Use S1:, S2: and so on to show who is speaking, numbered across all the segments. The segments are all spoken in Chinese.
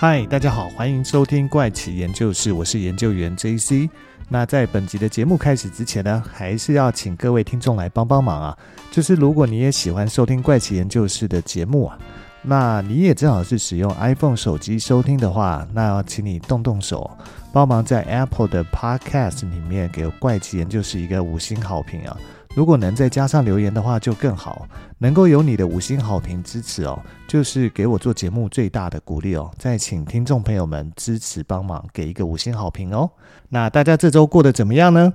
S1: 嗨，大家好，欢迎收听怪奇研究室，我是研究员 JC。那在本集的节目开始之前呢，还是要请各位听众来帮帮忙啊，就是如果你也喜欢收听怪奇研究室的节目啊，那你也正好是使用 iPhone 手机收听的话，那要请你动动手，帮忙在 Apple 的 Podcast 里面给怪奇研究室一个五星好评啊。如果能再加上留言的话，就更好。能够有你的五星好评支持哦，就是给我做节目最大的鼓励哦。再请听众朋友们支持帮忙，给一个五星好评哦。那大家这周过得怎么样呢？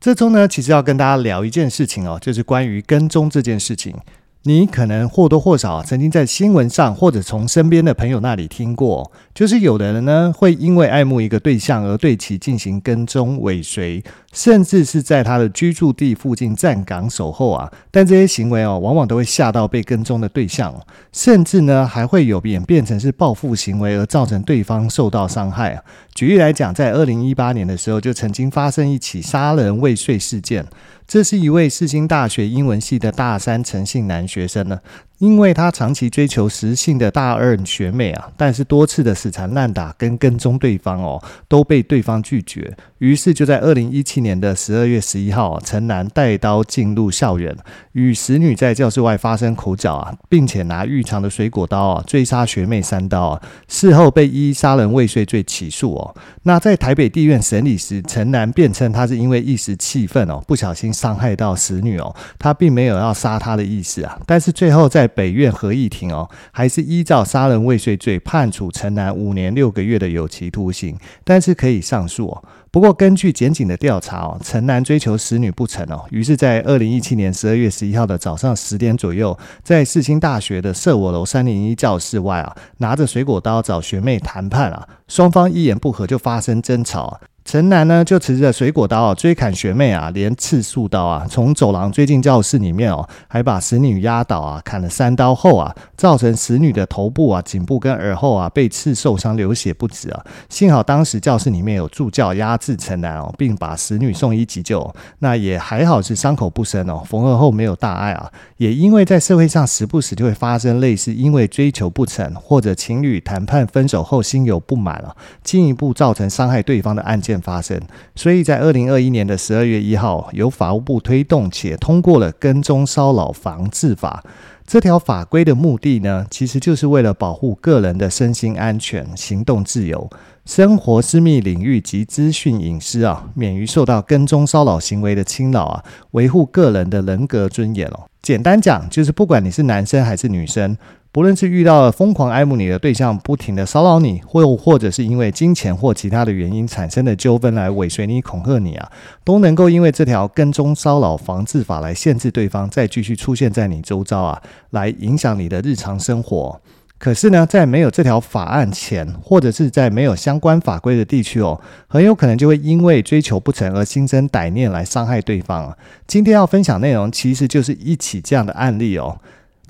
S1: 这周呢，其实要跟大家聊一件事情哦，就是关于跟踪这件事情。你可能或多或少曾经在新闻上，或者从身边的朋友那里听过，就是有的人呢会因为爱慕一个对象而对其进行跟踪尾随，甚至是在他的居住地附近站岗守候啊。但这些行为哦，往往都会吓到被跟踪的对象，甚至呢还会有演变成是报复行为而造成对方受到伤害。举例来讲，在二零一八年的时候，就曾经发生一起杀人未遂事件。这是一位世新大学英文系的大三陈姓男学生呢。因为他长期追求实性的大二学妹啊，但是多次的死缠烂打跟跟踪对方哦，都被对方拒绝。于是就在二零一七年的十二月十一号，陈男带刀进入校园，与死女在教室外发生口角啊，并且拿预藏的水果刀啊追杀学妹三刀啊。事后被依杀人未遂罪起诉哦。那在台北地院审理时，陈男辩称他是因为一时气愤哦，不小心伤害到死女哦，他并没有要杀她的意思啊。但是最后在北院合议庭哦，还是依照杀人未遂罪判处陈男五年六个月的有期徒刑，但是可以上诉哦。不过根据检警的调查哦，陈男追求死女不成哦，于是，在二零一七年十二月十一号的早上十点左右，在世新大学的舍我楼三零一教室外啊，拿着水果刀找学妹谈判啊，双方一言不合就发生争吵。陈楠呢，就持着水果刀啊追砍学妹啊，连刺数刀啊，从走廊追进教室里面哦，还把死女压倒啊，砍了三刀后啊，造成死女的头部啊、颈部跟耳后啊被刺受伤，流血不止啊。幸好当时教室里面有助教压制陈楠哦，并把死女送医急救，那也还好是伤口不深哦，缝合后没有大碍啊。也因为在社会上时不时就会发生类似因为追求不成或者情侣谈判分手后心有不满啊，进一步造成伤害对方的案件。发生，所以在二零二一年的十二月一号，由法务部推动且通过了《跟踪骚扰防治法》。这条法规的目的呢，其实就是为了保护个人的身心安全、行动自由、生活私密领域及资讯隐私啊，免于受到跟踪骚扰行为的侵扰啊，维护个人的人格尊严哦。简单讲，就是不管你是男生还是女生。不论是遇到了疯狂爱慕你的对象，不停的骚扰你，或或者是因为金钱或其他的原因产生的纠纷来尾随你、恐吓你啊，都能够因为这条跟踪骚扰防治法来限制对方再继续出现在你周遭啊，来影响你的日常生活。可是呢，在没有这条法案前，或者是在没有相关法规的地区哦，很有可能就会因为追求不成而心生歹念来伤害对方。今天要分享内容其实就是一起这样的案例哦。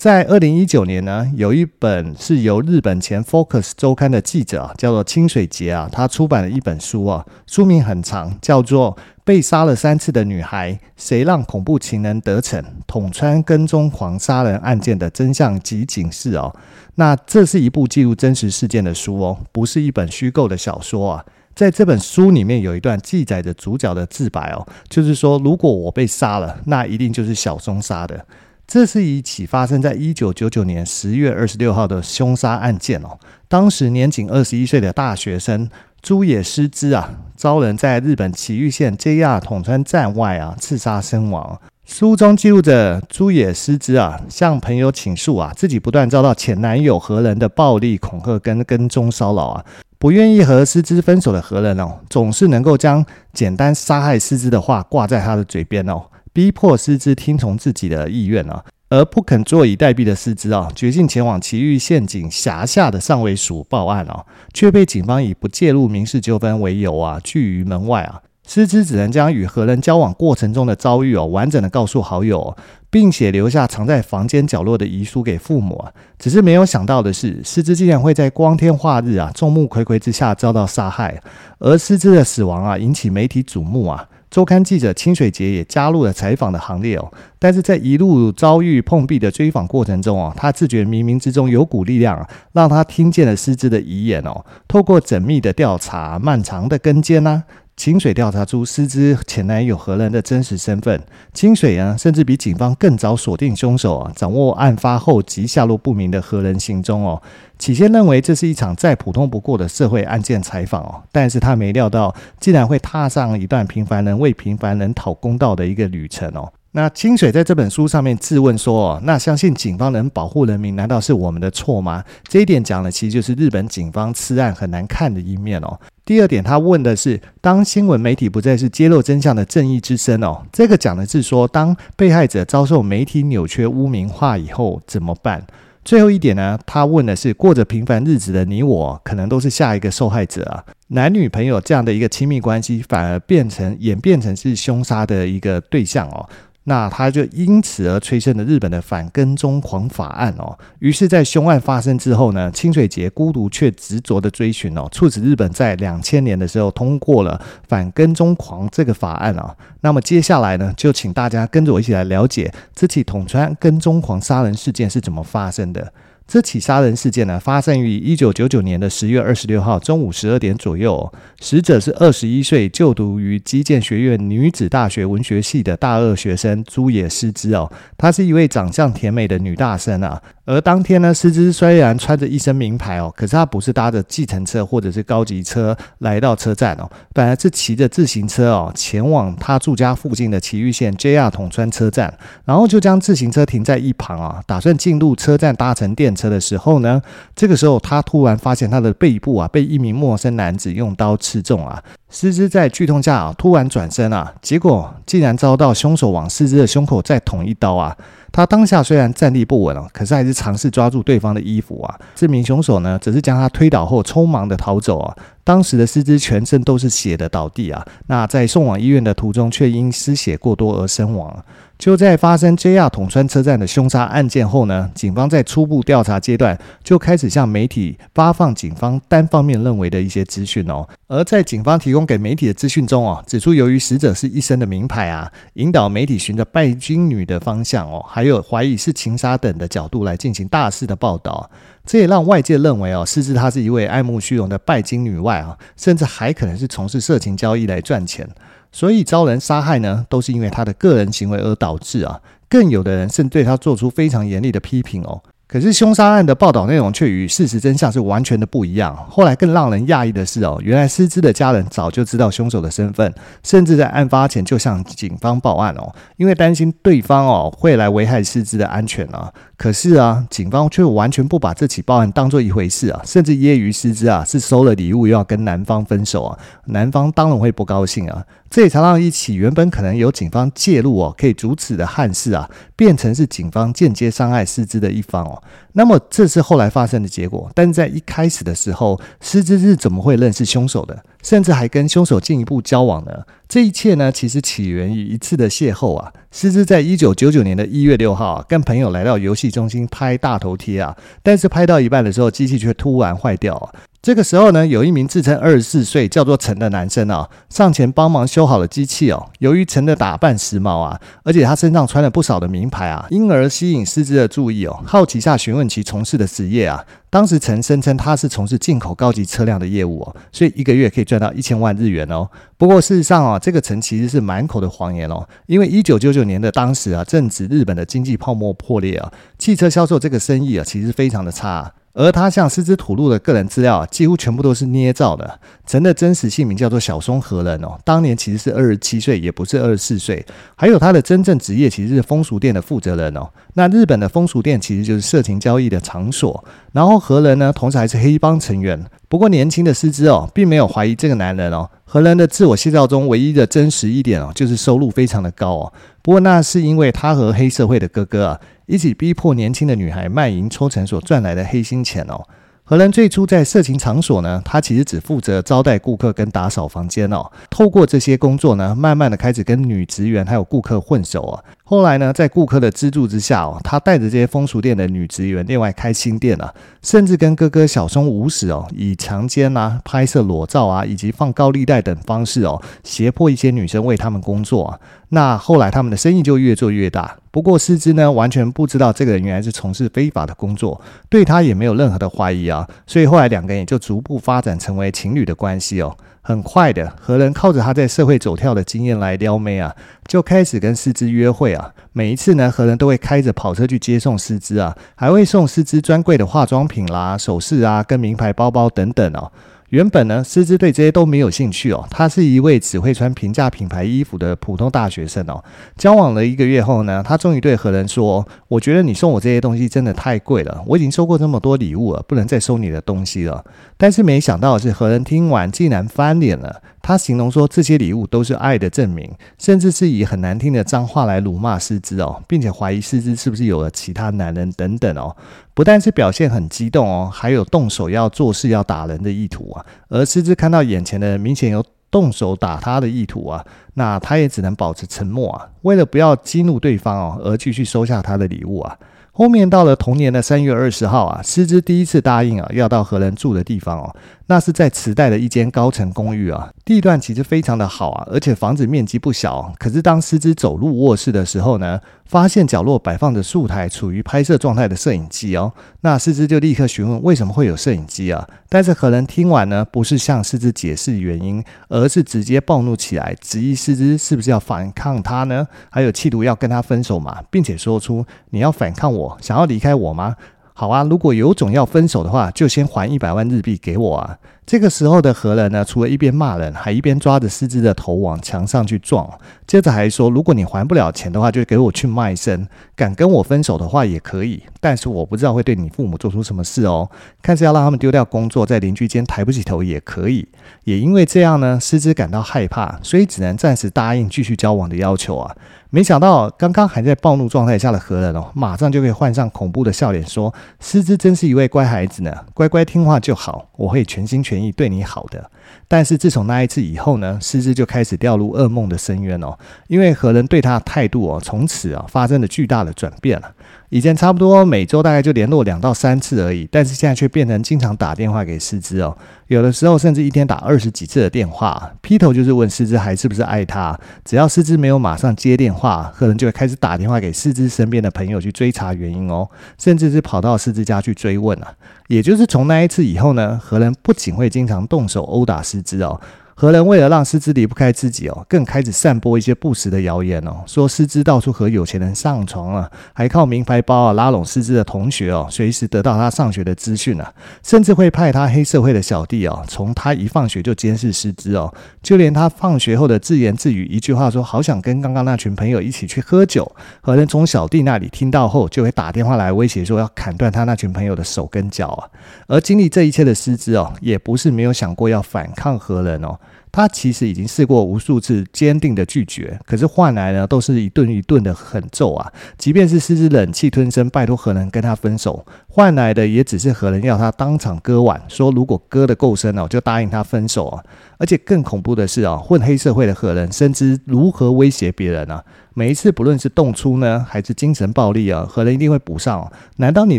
S1: 在二零一九年呢，有一本是由日本前 Focus 周刊的记者啊，叫做清水节啊，他出版了一本书啊，书名很长，叫做《被杀了三次的女孩：谁让恐怖情人得逞？捅穿跟踪狂杀人案件的真相及警示》哦。那这是一部记录真实事件的书哦，不是一本虚构的小说啊。在这本书里面有一段记载着主角的自白哦，就是说，如果我被杀了，那一定就是小松杀的。这是一起发生在一九九九年十月二十六号的凶杀案件哦。当时年仅二十一岁的大学生猪野诗织啊，遭人在日本埼玉县 JR 桶川站外啊刺杀身亡。书中记录着猪野诗织啊向朋友倾诉啊，自己不断遭到前男友何人的暴力恐吓跟跟踪骚扰啊，不愿意和诗织分手的何人哦，总是能够将简单杀害诗织的话挂在他的嘴边哦。逼迫诗织听从自己的意愿啊，而不肯坐以待毙的诗织啊，决定前往埼玉县警辖下的上尾署报案啊，却被警方以不介入民事纠纷为由啊拒于门外啊。诗织只能将与何人交往过程中的遭遇哦，完整的告诉好友，并且留下藏在房间角落的遗书给父母啊。只是没有想到的是，诗织竟然会在光天化日啊，众目睽睽之下遭到杀害，而诗织的死亡啊，引起媒体瞩目啊。周刊记者清水节也加入了采访的行列哦。但是在一路遭遇碰壁的追访过程中哦，他自觉冥冥之中有股力量，让他听见了师资的遗言哦。透过缜密的调查、漫长的跟监呢，清水调查出诗织前男友何人的真实身份。清水啊，甚至比警方更早锁定凶手啊，掌握案发后及下落不明的何人行踪哦。起先认为这是一场再普通不过的社会案件采访哦，但是他没料到竟然会踏上一段平凡人为平凡人讨公道的一个旅程哦。那清水在这本书上面质问说：“哦，那相信警方能保护人民，难道是我们的错吗？”这一点讲的其实就是日本警方吃案很难看的一面哦。第二点，他问的是：当新闻媒体不再是揭露真相的正义之声哦，这个讲的是说，当被害者遭受媒体扭曲污名化以后怎么办？最后一点呢，他问的是：过着平凡日子的你我，可能都是下一个受害者啊。男女朋友这样的一个亲密关系，反而变成演变成是凶杀的一个对象哦。那他就因此而催生了日本的反跟踪狂法案哦。于是，在凶案发生之后呢，清水节孤独却执着的追寻哦，促使日本在两千年的时候通过了反跟踪狂这个法案哦。那么接下来呢，就请大家跟着我一起来了解这起捅穿跟踪狂杀人事件是怎么发生的。这起杀人事件呢，发生于一九九九年的十月二十六号中午十二点左右。死者是二十一岁，就读于击剑学院女子大学文学系的大二学生朱野诗织哦。她是一位长相甜美的女大生啊。而当天呢，诗织虽然穿着一身名牌哦，可是她不是搭着计程车或者是高级车来到车站哦，本来是骑着自行车哦，前往她住家附近的埼玉县 JR 桶川车站，然后就将自行车停在一旁啊，打算进入车站搭乘电车车的时候呢，这个时候他突然发现他的背部啊被一名陌生男子用刀刺中啊，诗织在剧痛下啊突然转身啊，结果竟然遭到凶手往诗织的胸口再捅一刀啊。他当下虽然站立不稳哦，可是还是尝试抓住对方的衣服啊。这名凶手呢，则是将他推倒后匆忙的逃走啊。当时的诗织全身都是血的倒地啊，那在送往医院的途中却因失血过多而身亡。就在发生 JR 桶川车站的凶杀案件后呢，警方在初步调查阶段就开始向媒体发放警方单方面认为的一些资讯哦。而在警方提供给媒体的资讯中哦，指出由于死者是一身的名牌啊，引导媒体循着拜金女的方向哦，还有怀疑是情杀等的角度来进行大肆的报道。这也让外界认为哦，诗织她是一位爱慕虚荣的拜金女外啊，甚至还可能是从事色情交易来赚钱。所以遭人杀害呢，都是因为他的个人行为而导致啊。更有的人甚至对他做出非常严厉的批评哦。可是凶杀案的报道内容却与事实真相是完全的不一样。后来更让人讶异的是哦，原来诗织的家人早就知道凶手的身份，甚至在案发前就向警方报案哦，因为担心对方哦会来危害诗织的安全啊。可是啊，警方却完全不把这起报案当做一回事啊，甚至揶揄诗织啊是收了礼物又要跟男方分手啊，男方当然会不高兴啊。这也才让一起原本可能由警方介入哦，可以阻止的憾事啊，变成是警方间接伤害诗织的一方哦。那么这是后来发生的结果，但是在一开始的时候，诗织是怎么会认识凶手的，甚至还跟凶手进一步交往呢？这一切呢，其实起源于一次的邂逅啊。诗织在一九九九年的一月六号啊，跟朋友来到游戏中心拍大头贴啊，但是拍到一半的时候，机器却突然坏掉。这个时候呢，有一名自称二十四岁叫做陈的男生啊，上前帮忙修好了机器哦。由于陈的打扮时髦啊，而且他身上穿了不少的名牌啊，因而吸引诗织的注意哦。好奇下询问其从事的职业啊，当时陈声称他是从事进口高级车辆的业务哦，所以一个月可以赚到一千万日元哦。不过事实上啊，这个陈其实是满口的谎言哦，因为一九九九年的当时啊，正值日本的经济泡沫破裂啊，汽车销售这个生意啊，其实非常的差。而他向师之吐露的个人资料，几乎全部都是捏造的。陈的真实姓名叫做小松和人哦，当年其实是二十七岁，也不是二十四岁。还有他的真正职业其实是风俗店的负责人哦。那日本的风俗店其实就是色情交易的场所。然后何人呢，同时还是黑帮成员。不过年轻的诗织哦，并没有怀疑这个男人哦。何人的自我介绍中唯一的真实一点哦，就是收入非常的高哦。不过那是因为他和黑社会的哥哥啊。一起逼迫年轻的女孩卖淫抽成所赚来的黑心钱哦。何人最初在色情场所呢，他其实只负责招待顾客跟打扫房间哦。透过这些工作呢，慢慢的开始跟女职员还有顾客混熟啊。后来呢，在顾客的资助之下哦，他带着这些风俗店的女职员另外开新店了，甚至跟哥哥小松无史哦，以强奸啊、拍摄裸照啊，以及放高利贷等方式哦，胁迫一些女生为他们工作啊。那后来他们的生意就越做越大。不过诗织呢，完全不知道这个人原来是从事非法的工作，对他也没有任何的怀疑啊。所以后来两个人也就逐步发展成为情侣的关系哦。很快的，何人靠着他在社会走跳的经验来撩妹啊，就开始跟诗织约会啊。每一次呢，何人都会开着跑车去接送诗织啊，还会送诗织专柜的化妆品啦、首饰啊、跟名牌包包等等哦。原本呢，诗织对这些都没有兴趣哦。他是一位只会穿平价品牌衣服的普通大学生哦。交往了一个月后呢，他终于对何人说：“我觉得你送我这些东西真的太贵了，我已经收过这么多礼物了，不能再收你的东西了。”但是没想到的是，何人听完竟然翻脸了。他形容说，这些礼物都是爱的证明，甚至是以很难听的脏话来辱骂诗织哦，并且怀疑诗织是不是有了其他男人等等哦。不但是表现很激动哦，还有动手要做事要打人的意图啊。而诗织看到眼前的人明显有动手打他的意图啊，那他也只能保持沉默啊，为了不要激怒对方哦，而继续收下他的礼物啊。后面到了同年的三月二十号啊，诗织第一次答应啊，要到何人住的地方哦。那是在池袋的一间高层公寓啊，地段其实非常的好啊，而且房子面积不小。可是当诗织走入卧室的时候呢，发现角落摆放着数台处于拍摄状态的摄影机哦。那诗织就立刻询问为什么会有摄影机啊？但是何人听完呢，不是向诗织解释原因，而是直接暴怒起来，质疑诗织是不是要反抗他呢？还有企图要跟他分手嘛，并且说出你要反抗我，想要离开我吗？好啊，如果有种要分手的话，就先还一百万日币给我啊！这个时候的何人呢，除了一边骂人，还一边抓着诗织的头往墙上去撞，接着还说：“如果你还不了钱的话，就给我去卖身。敢跟我分手的话也可以，但是我不知道会对你父母做出什么事哦。看是要让他们丢掉工作，在邻居间抬不起头也可以。也因为这样呢，诗织感到害怕，所以只能暂时答应继续交往的要求啊。没想到刚刚还在暴怒状态下的何人哦，马上就可以换上恐怖的笑脸，说：狮子真是一位乖孩子呢，乖乖听话就好，我会全心全。”意对你好的，但是自从那一次以后呢，狮子就开始掉入噩梦的深渊哦，因为何人对他的态度哦，从此啊发生了巨大的转变了。以前差不多每周大概就联络两到三次而已，但是现在却变成经常打电话给诗织哦，有的时候甚至一天打二十几次的电话，劈头就是问诗织还是不是爱他。只要诗织没有马上接电话，何人就会开始打电话给诗织身边的朋友去追查原因哦，甚至是跑到诗织家去追问啊。也就是从那一次以后呢，何人不仅会经常动手殴打诗织哦。何人为了让诗织离不开自己哦，更开始散播一些不实的谣言哦，说诗织到处和有钱人上床啊，还靠名牌包啊拉拢诗织的同学哦，随时得到他上学的资讯啊，甚至会派他黑社会的小弟哦，从他一放学就监视诗织哦，就连他放学后的自言自语一句话说好想跟刚刚那群朋友一起去喝酒，何人从小弟那里听到后就会打电话来威胁说要砍断他那群朋友的手跟脚啊，而经历这一切的诗织哦，也不是没有想过要反抗何人哦。他其实已经试过无数次坚定的拒绝，可是换来呢，都是一顿一顿的狠揍啊！即便是狮子忍气吞声，拜托何人跟他分手，换来的也只是何人要他当场割腕，说如果割得够深哦，就答应他分手啊！而且更恐怖的是啊，混黑社会的何人深知如何威胁别人啊！每一次不论是动粗呢，还是精神暴力啊，何人一定会补上。难道你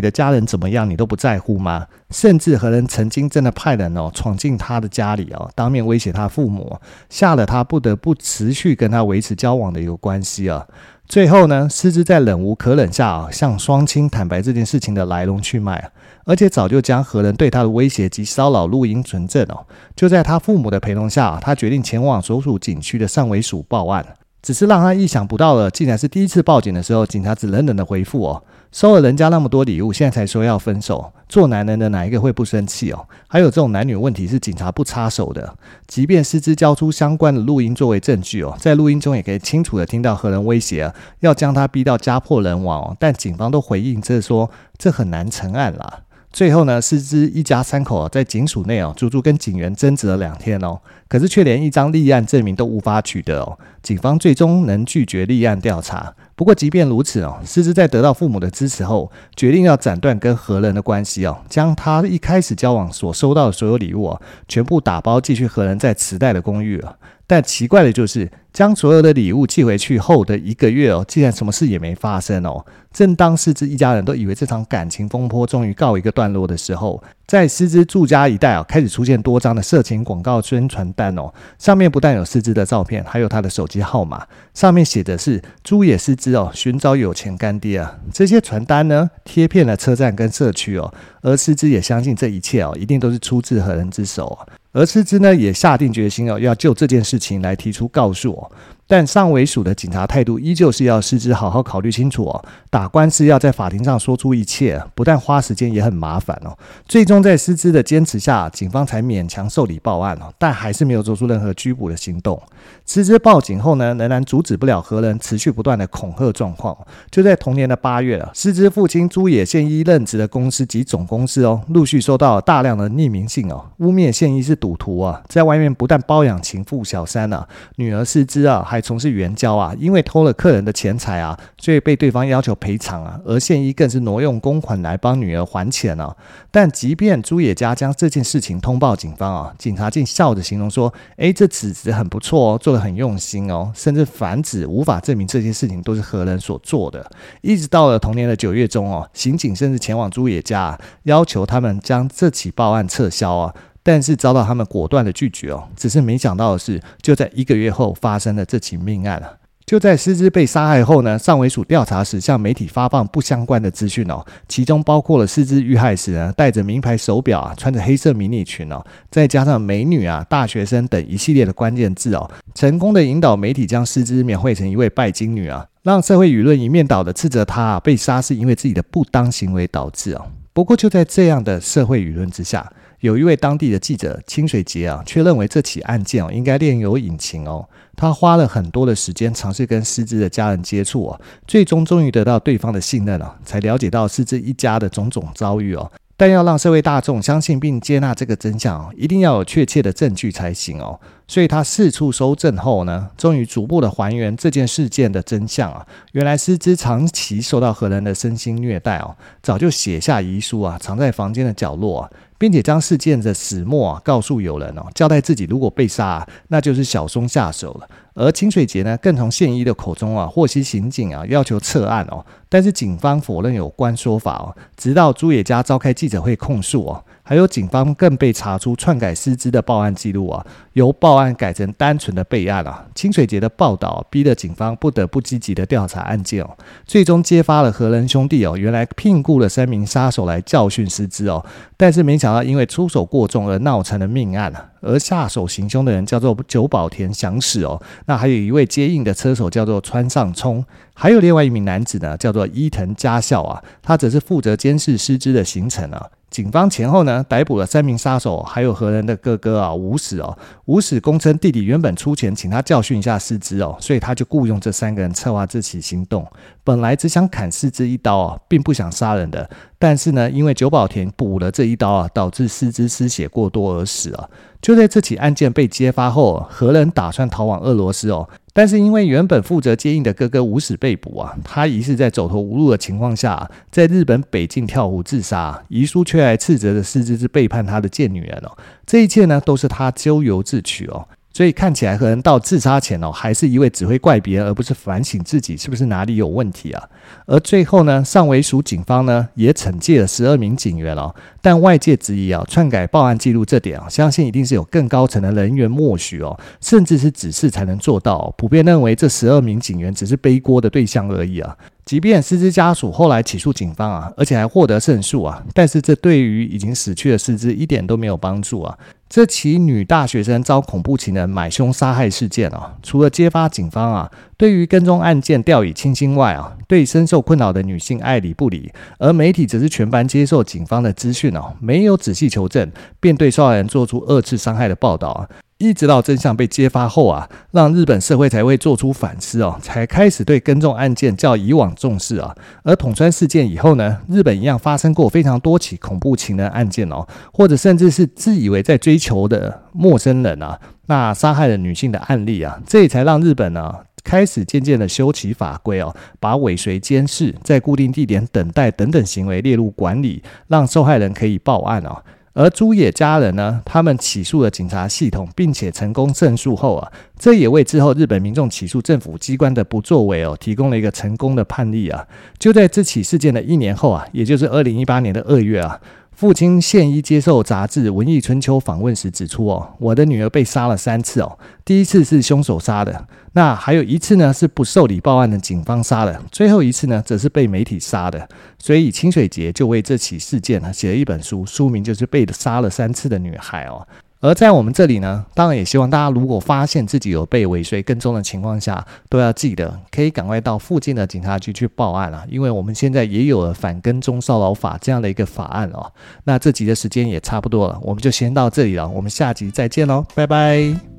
S1: 的家人怎么样，你都不在乎吗？甚至何人曾经真的派人哦闯进他的家里哦，当面威胁他父母，吓得他不得不持续跟他维持交往的一个关系啊。最后呢，诗织在忍无可忍下啊，向双亲坦白这件事情的来龙去脉，而且早就将何人对他的威胁及骚扰录音存证哦。就在他父母的陪同下，他决定前往所属警区的上尾署报案。只是让他意想不到的，竟然是第一次报警的时候，警察只冷冷的回复哦，收了人家那么多礼物，现在才说要分手，做男人的哪一个会不生气哦？还有这种男女问题是警察不插手的，即便诗织交出相关的录音作为证据哦，在录音中也可以清楚的听到何人威胁，要将他逼到家破人亡哦，但警方都回应这说这很难成案啦。最后呢，诗织一家三口啊在警署内哦，足足跟警员争执了两天哦。可是却连一张立案证明都无法取得哦。警方最终能拒绝立案调查。不过即便如此哦，诗织在得到父母的支持后，决定要斩断跟何人的关系哦，将他一开始交往所收到的所有礼物啊，全部打包寄去何人在池袋的公寓了。但奇怪的就是，将所有的礼物寄回去后的一个月哦，竟然什么事也没发生哦。正当诗织一家人都以为这场感情风波终于告一个段落的时候，在诗织住家一带啊，开始出现多张的色情广告宣传单哦。上面不但有诗织的照片，还有她的手机号码，上面写的是“猪野诗织哦，寻找有钱干爹啊”。这些传单呢，贴遍了车站跟社区哦。而诗织也相信这一切哦，一定都是出自何人之手。而思之呢，也下定决心哦，要就这件事情来提出告诉哦。但上尾署的警察态度依旧是要师之好好考虑清楚哦，打官司要在法庭上说出一切，不但花时间也很麻烦哦。最终在师之的坚持下，警方才勉强受理报案哦，但还是没有做出任何拘捕的行动。师之报警后呢，仍然阻止不了何人持续不断的恐吓状况。就在同年的八月啊，诗织父亲朱野宪一任职的公司及总公司哦，陆续收到大量的匿名信哦，污蔑宪一是赌徒啊，在外面不但包养情妇小三啊，女儿诗织啊。还从事援交啊，因为偷了客人的钱财啊，所以被对方要求赔偿啊。而宪一更是挪用公款来帮女儿还钱啊。但即便朱野家将这件事情通报警方啊，警察竟笑着形容说：“哎，这此子很不错哦，做得很用心哦。”甚至反指无法证明这些事情都是何人所做的。一直到了同年的九月中哦，刑警甚至前往朱野家，要求他们将这起报案撤销啊。但是遭到他们果断的拒绝哦，只是没想到的是，就在一个月后发生了这起命案了。就在诗织被杀害后呢，上尾署调查时向媒体发放不相关的资讯哦，其中包括了诗织遇害时呢戴着名牌手表啊，穿着黑色迷你裙哦，再加上美女啊、大学生等一系列的关键字哦，成功的引导媒体将诗织描绘成一位拜金女啊，让社会舆论一面倒的斥责她啊，被杀是因为自己的不当行为导致哦。不过就在这样的社会舆论之下。有一位当地的记者清水节啊，却认为这起案件哦应该另有隐情哦。他花了很多的时间尝试跟狮子的家人接触哦，最终终于得到对方的信任了，才了解到狮子一家的种种遭遇哦。但要让社会大众相信并接纳这个真相哦，一定要有确切的证据才行哦。所以他四处搜证后呢，终于逐步的还原这件事件的真相啊。原来诗织长期受到何人的身心虐待哦，早就写下遗书啊，藏在房间的角落啊。并且将事件的始末啊告诉友人哦，交代自己如果被杀啊，那就是小松下手了。而清水节呢，更从宪医的口中啊获悉刑警啊要求撤案哦，但是警方否认有关说法哦。直到猪野家召开记者会控诉哦。还有警方更被查出篡改诗织的报案记录啊，由报案改成单纯的备案啊。清水节的报道逼得警方不得不积极的调查案件哦，最终揭发了何人兄弟哦，原来聘雇了三名杀手来教训诗织哦，但是没想到因为出手过重而闹成了命案啊。而下手行凶的人叫做久保田祥史哦，那还有一位接应的车手叫做川上聪，还有另外一名男子呢，叫做伊藤佳孝啊，他只是负责监视诗织的行程啊。警方前后呢逮捕了三名杀手，还有何人的哥哥啊吴史哦。吴史供称弟弟原本出钱请他教训一下诗织哦，所以他就雇佣这三个人策划这起行动。本来只想砍诗织一刀啊，并不想杀人的。但是呢，因为久保田补了这一刀啊，导致诗织失血过多而死啊。就在这起案件被揭发后，何人打算逃往俄罗斯哦。但是因为原本负责接应的哥哥武史被捕啊，他疑似在走投无路的情况下，在日本北境跳湖自杀，遗书却还斥责的诗织是背叛他的贱女人哦。这一切呢，都是他咎由自取哦。所以看起来何仁到自杀前哦，还是一味只会怪别人，而不是反省自己是不是哪里有问题啊。而最后呢，上尾署警方呢也惩戒了十二名警员哦，但外界质疑啊，篡改报案记录这点啊，相信一定是有更高层的人员默许哦，甚至是指示才能做到。普遍认为这十二名警员只是背锅的对象而已啊。即便诗织家属后来起诉警方啊，而且还获得胜诉啊，但是这对于已经死去的诗织一点都没有帮助啊。这起女大学生遭恐怖情人买凶杀害事件啊，除了揭发警方啊对于跟踪案件掉以轻心外啊，对深受困扰的女性爱理不理，而媒体则是全盘接受警方的资讯哦，没有仔细求证，便对受害人做出二次伤害的报道啊。一直到真相被揭发后啊，让日本社会才会做出反思哦，才开始对跟踪案件较以往重视啊。而桶川事件以后呢，日本一样发生过非常多起恐怖情人案件哦，或者甚至是自以为在追求的陌生人啊，那杀害了女性的案例啊，这也才让日本呢、开始渐渐的修起法规哦，把尾随监视、在固定地点等待等等行为列入管理，让受害人可以报案哦。而朱野家人呢，他们起诉了警察系统，并且成功胜诉后啊，这也为之后日本民众起诉政府机关的不作为哦，提供了一个成功的判例啊。就在这起事件的一年后啊，也就是二零一八年的二月啊。父亲现一接受杂志《文艺春秋》访问时指出：“哦，我的女儿被杀了三次哦，第一次是凶手杀的，那还有一次呢是不受理报案的警方杀的，最后一次呢则是被媒体杀的。所以清水节就为这起事件呢写了一本书，书名就是《被杀了三次的女孩》哦。”而在我们这里呢，当然也希望大家如果发现自己有被尾随跟踪的情况下，都要记得可以赶快到附近的警察局去报案啊，因为我们现在也有了反跟踪骚扰法这样的一个法案哦。那这集的时间也差不多了，我们就先到这里了，我们下集再见喽，拜拜。